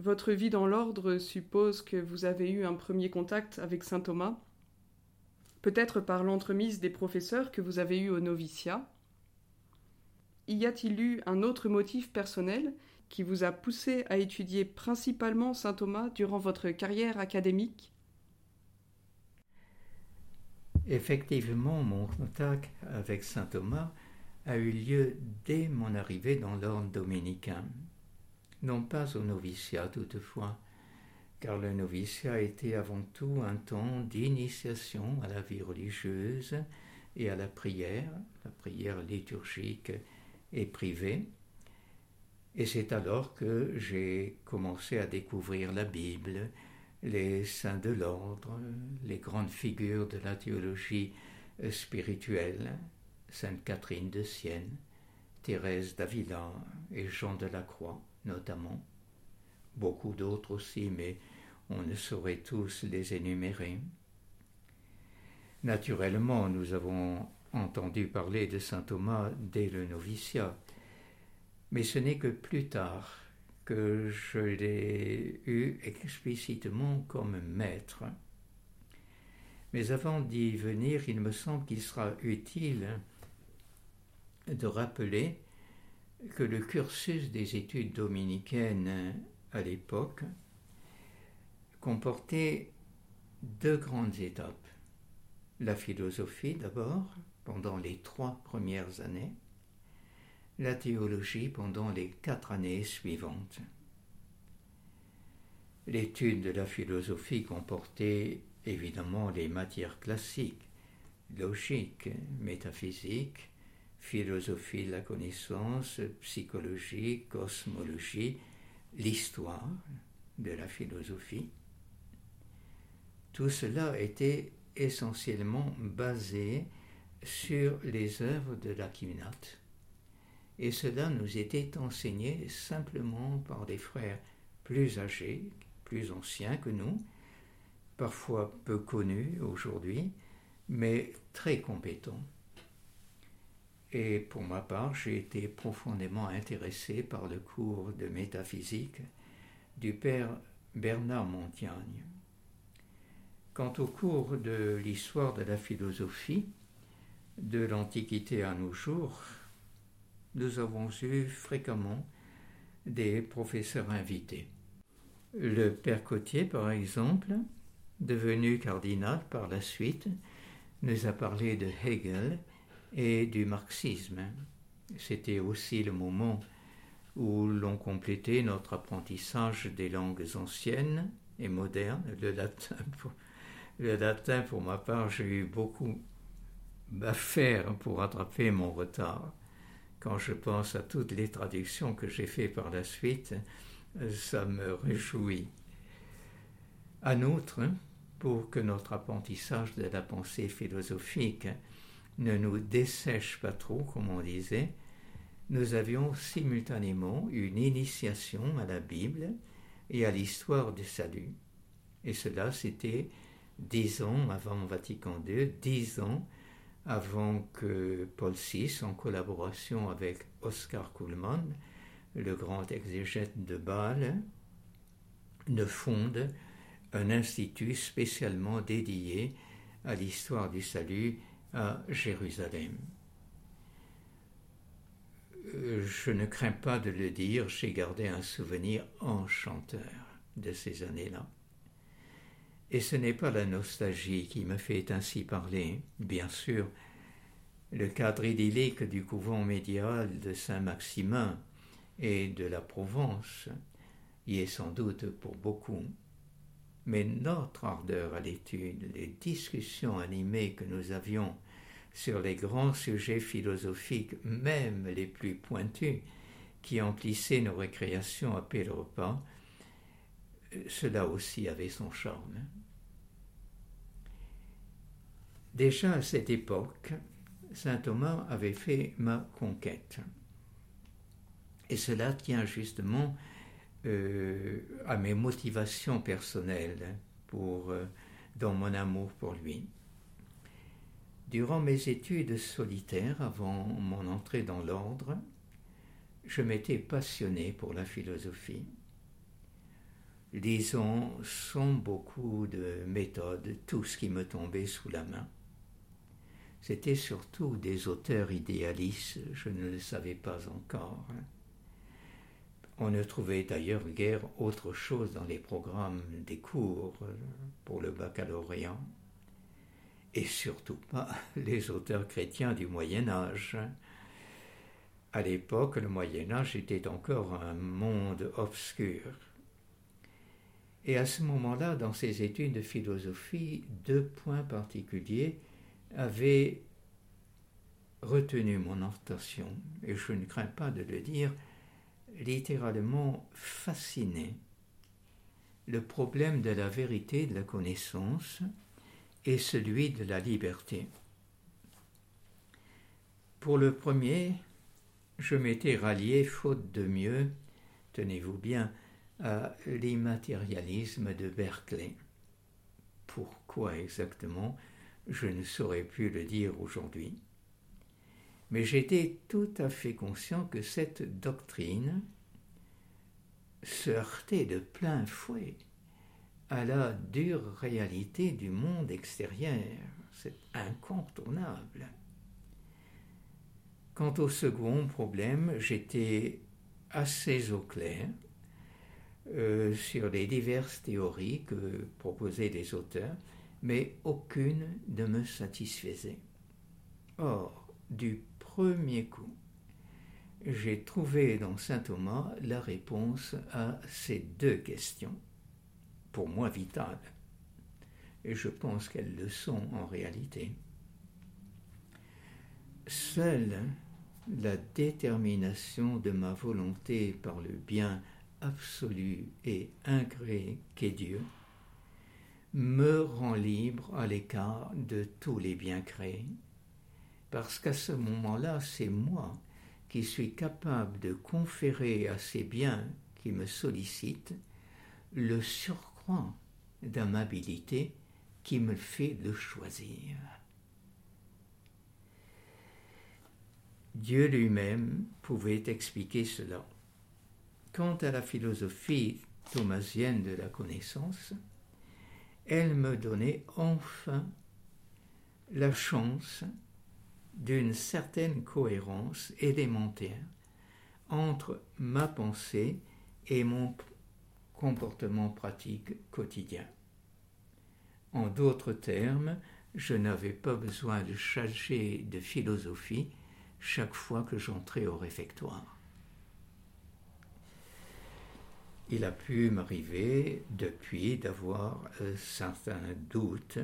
Votre vie dans l'ordre suppose que vous avez eu un premier contact avec saint Thomas, peut-être par l'entremise des professeurs que vous avez eus au noviciat. Y a-t-il eu un autre motif personnel qui vous a poussé à étudier principalement saint Thomas durant votre carrière académique? Effectivement, mon contact avec saint Thomas a eu lieu dès mon arrivée dans l'ordre dominicain non pas au noviciat toutefois, car le noviciat était avant tout un temps d'initiation à la vie religieuse et à la prière, la prière liturgique et privée. Et c'est alors que j'ai commencé à découvrir la Bible, les saints de l'ordre, les grandes figures de la théologie spirituelle, Sainte Catherine de Sienne, Thérèse d'Avila et Jean de la Croix notamment, beaucoup d'autres aussi, mais on ne saurait tous les énumérer. Naturellement, nous avons entendu parler de saint Thomas dès le noviciat, mais ce n'est que plus tard que je l'ai eu explicitement comme maître. Mais avant d'y venir, il me semble qu'il sera utile de rappeler que le cursus des études dominicaines à l'époque comportait deux grandes étapes. La philosophie d'abord, pendant les trois premières années, la théologie pendant les quatre années suivantes. L'étude de la philosophie comportait évidemment les matières classiques, logique, métaphysique, philosophie de la connaissance, psychologie, cosmologie, l'histoire de la philosophie. Tout cela était essentiellement basé sur les œuvres de l'Aquinate. Et cela nous était enseigné simplement par des frères plus âgés, plus anciens que nous, parfois peu connus aujourd'hui, mais très compétents. Et pour ma part, j'ai été profondément intéressé par le cours de métaphysique du père Bernard Montiagne. Quant au cours de l'histoire de la philosophie, de l'Antiquité à nos jours, nous avons eu fréquemment des professeurs invités. Le père Cotier, par exemple, devenu cardinal par la suite, nous a parlé de Hegel et du marxisme. C'était aussi le moment où l'on complétait notre apprentissage des langues anciennes et modernes, le latin. Pour, le latin, pour ma part, j'ai eu beaucoup à faire pour rattraper mon retard. Quand je pense à toutes les traductions que j'ai faites par la suite, ça me réjouit. En outre, pour que notre apprentissage de la pensée philosophique ne nous dessèche pas trop, comme on disait, nous avions simultanément une initiation à la Bible et à l'histoire du salut. Et cela, c'était dix ans avant Vatican II, dix ans avant que Paul VI, en collaboration avec Oscar Kuhlmann, le grand exégète de Bâle, ne fonde un institut spécialement dédié à l'histoire du salut à Jérusalem. Euh, je ne crains pas de le dire, j'ai gardé un souvenir enchanteur de ces années-là. Et ce n'est pas la nostalgie qui me fait ainsi parler, bien sûr. Le cadre idyllique du couvent médiéval de Saint-Maximin et de la Provence y est sans doute pour beaucoup mais notre ardeur à l'étude, les discussions animées que nous avions sur les grands sujets philosophiques, même les plus pointus, qui emplissaient nos récréations à paix repas, cela aussi avait son charme. Déjà à cette époque, saint Thomas avait fait ma conquête. Et cela tient justement euh, à mes motivations personnelles pour, euh, dans mon amour pour lui. Durant mes études solitaires, avant mon entrée dans l'ordre, je m'étais passionné pour la philosophie. lisant sans beaucoup de méthode tout ce qui me tombait sous la main. C'était surtout des auteurs idéalistes, je ne le savais pas encore. On ne trouvait d'ailleurs guère autre chose dans les programmes des cours pour le baccalauréat, et surtout pas les auteurs chrétiens du Moyen Âge. À l'époque, le Moyen Âge était encore un monde obscur. Et à ce moment-là, dans ses études de philosophie, deux points particuliers avaient retenu mon attention, et je ne crains pas de le dire, littéralement fasciné. Le problème de la vérité de la connaissance et celui de la liberté. Pour le premier, je m'étais rallié, faute de mieux, tenez-vous bien, à l'immatérialisme de Berkeley. Pourquoi exactement Je ne saurais plus le dire aujourd'hui. Mais j'étais tout à fait conscient que cette doctrine se heurtait de plein fouet à la dure réalité du monde extérieur. C'est incontournable. Quant au second problème, j'étais assez au clair euh, sur les diverses théories que proposaient les auteurs, mais aucune ne me satisfaisait. Or, du premier coup, j'ai trouvé dans saint Thomas la réponse à ces deux questions, pour moi vitales, et je pense qu'elles le sont en réalité. Seule la détermination de ma volonté par le bien absolu et incréé qu'est Dieu me rend libre à l'écart de tous les biens créés, parce qu'à ce moment-là, c'est moi qui suis capable de conférer à ces biens qui me sollicitent le surcroît d'amabilité qui me fait le choisir. Dieu lui-même pouvait expliquer cela. Quant à la philosophie thomasienne de la connaissance, elle me donnait enfin la chance d'une certaine cohérence élémentaire entre ma pensée et mon comportement pratique quotidien. En d'autres termes, je n'avais pas besoin de chercher de philosophie chaque fois que j'entrais au réfectoire. Il a pu m'arriver depuis d'avoir euh, certains doutes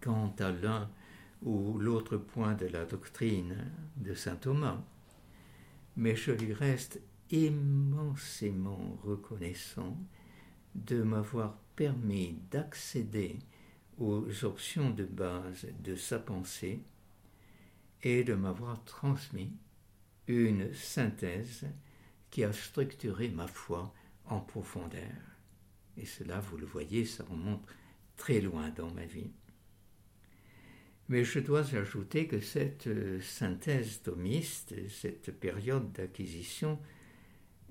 quant à l'un ou l'autre point de la doctrine de saint Thomas, mais je lui reste immensément reconnaissant de m'avoir permis d'accéder aux options de base de sa pensée et de m'avoir transmis une synthèse qui a structuré ma foi en profondeur. Et cela, vous le voyez, ça remonte très loin dans ma vie. Mais je dois ajouter que cette euh, synthèse thomiste, cette période d'acquisition,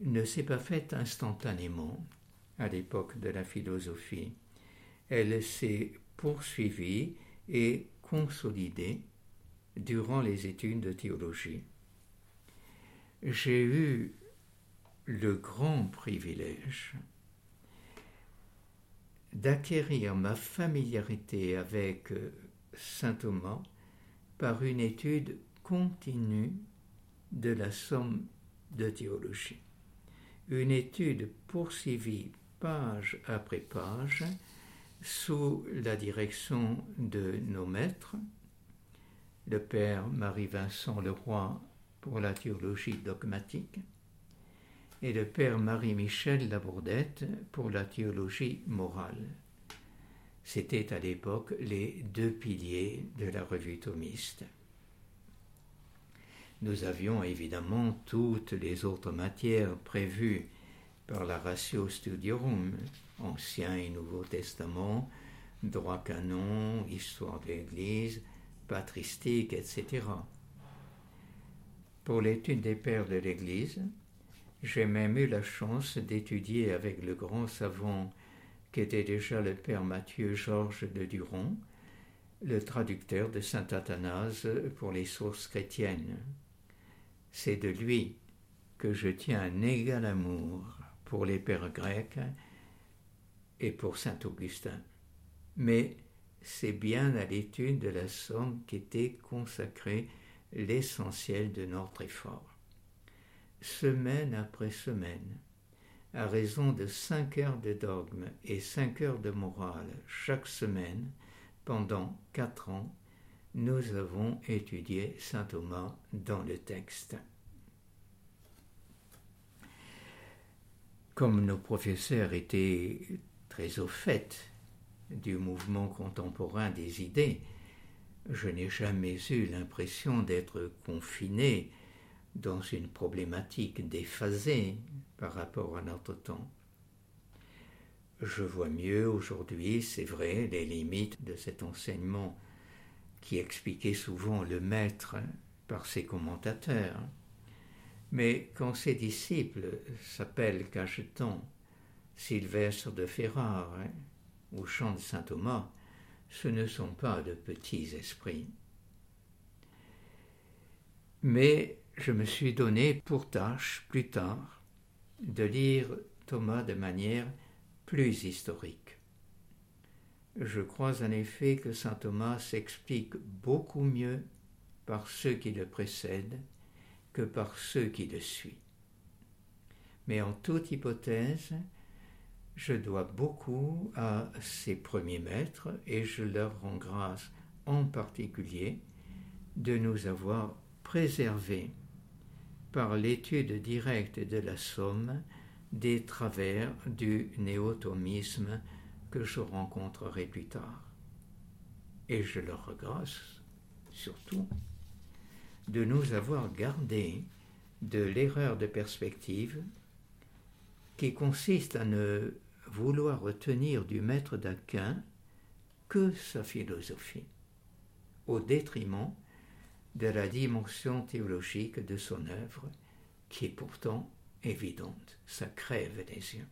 ne s'est pas faite instantanément à l'époque de la philosophie. Elle s'est poursuivie et consolidée durant les études de théologie. J'ai eu le grand privilège d'acquérir ma familiarité avec euh, saint Thomas par une étude continue de la somme de théologie. Une étude poursuivie page après page sous la direction de nos maîtres, le père Marie-Vincent Leroy pour la théologie dogmatique et le père Marie-Michel Labourdette pour la théologie morale. C'était à l'époque les deux piliers de la revue thomiste. Nous avions évidemment toutes les autres matières prévues par la Ratio Studiorum, Ancien et Nouveau Testament, droit canon, histoire de l'Église, patristique, etc. Pour l'étude des pères de l'Église, J'ai même eu la chance d'étudier avec le grand savant qu'était déjà le père Mathieu Georges de Duron, le traducteur de saint Athanase pour les sources chrétiennes. C'est de lui que je tiens un égal amour pour les pères grecs et pour saint Augustin. Mais c'est bien à l'étude de la Somme qu'était consacré l'essentiel de notre effort. Semaine après semaine, à raison de cinq heures de dogme et cinq heures de morale chaque semaine, pendant quatre ans, nous avons étudié saint Thomas dans le texte. Comme nos professeurs étaient très au fait du mouvement contemporain des idées, je n'ai jamais eu l'impression d'être confiné dans une problématique déphasée par rapport à notre temps. Je vois mieux aujourd'hui, c'est vrai, les limites de cet enseignement qui expliquait souvent le maître par ses commentateurs. Mais quand ses disciples s'appellent Cacheton, Sylvestre de Ferrare ou Chant de Saint Thomas, ce ne sont pas de petits esprits. Mais je me suis donné pour tâche, plus tard, de lire Thomas de manière plus historique. Je crois en effet que saint Thomas s'explique beaucoup mieux par ceux qui le précèdent que par ceux qui le suivent. Mais en toute hypothèse, je dois beaucoup à ses premiers maîtres et je leur rends grâce en particulier de nous avoir préservés par l'étude directe de la somme des travers du néotomisme que je rencontrerai plus tard. Et je leur regresse surtout de nous avoir gardé de l'erreur de perspective qui consiste à ne vouloir retenir du maître d'Aquin que sa philosophie, au détriment de la dimension théologique de son œuvre, qui est pourtant évidente, ça crève les yeux.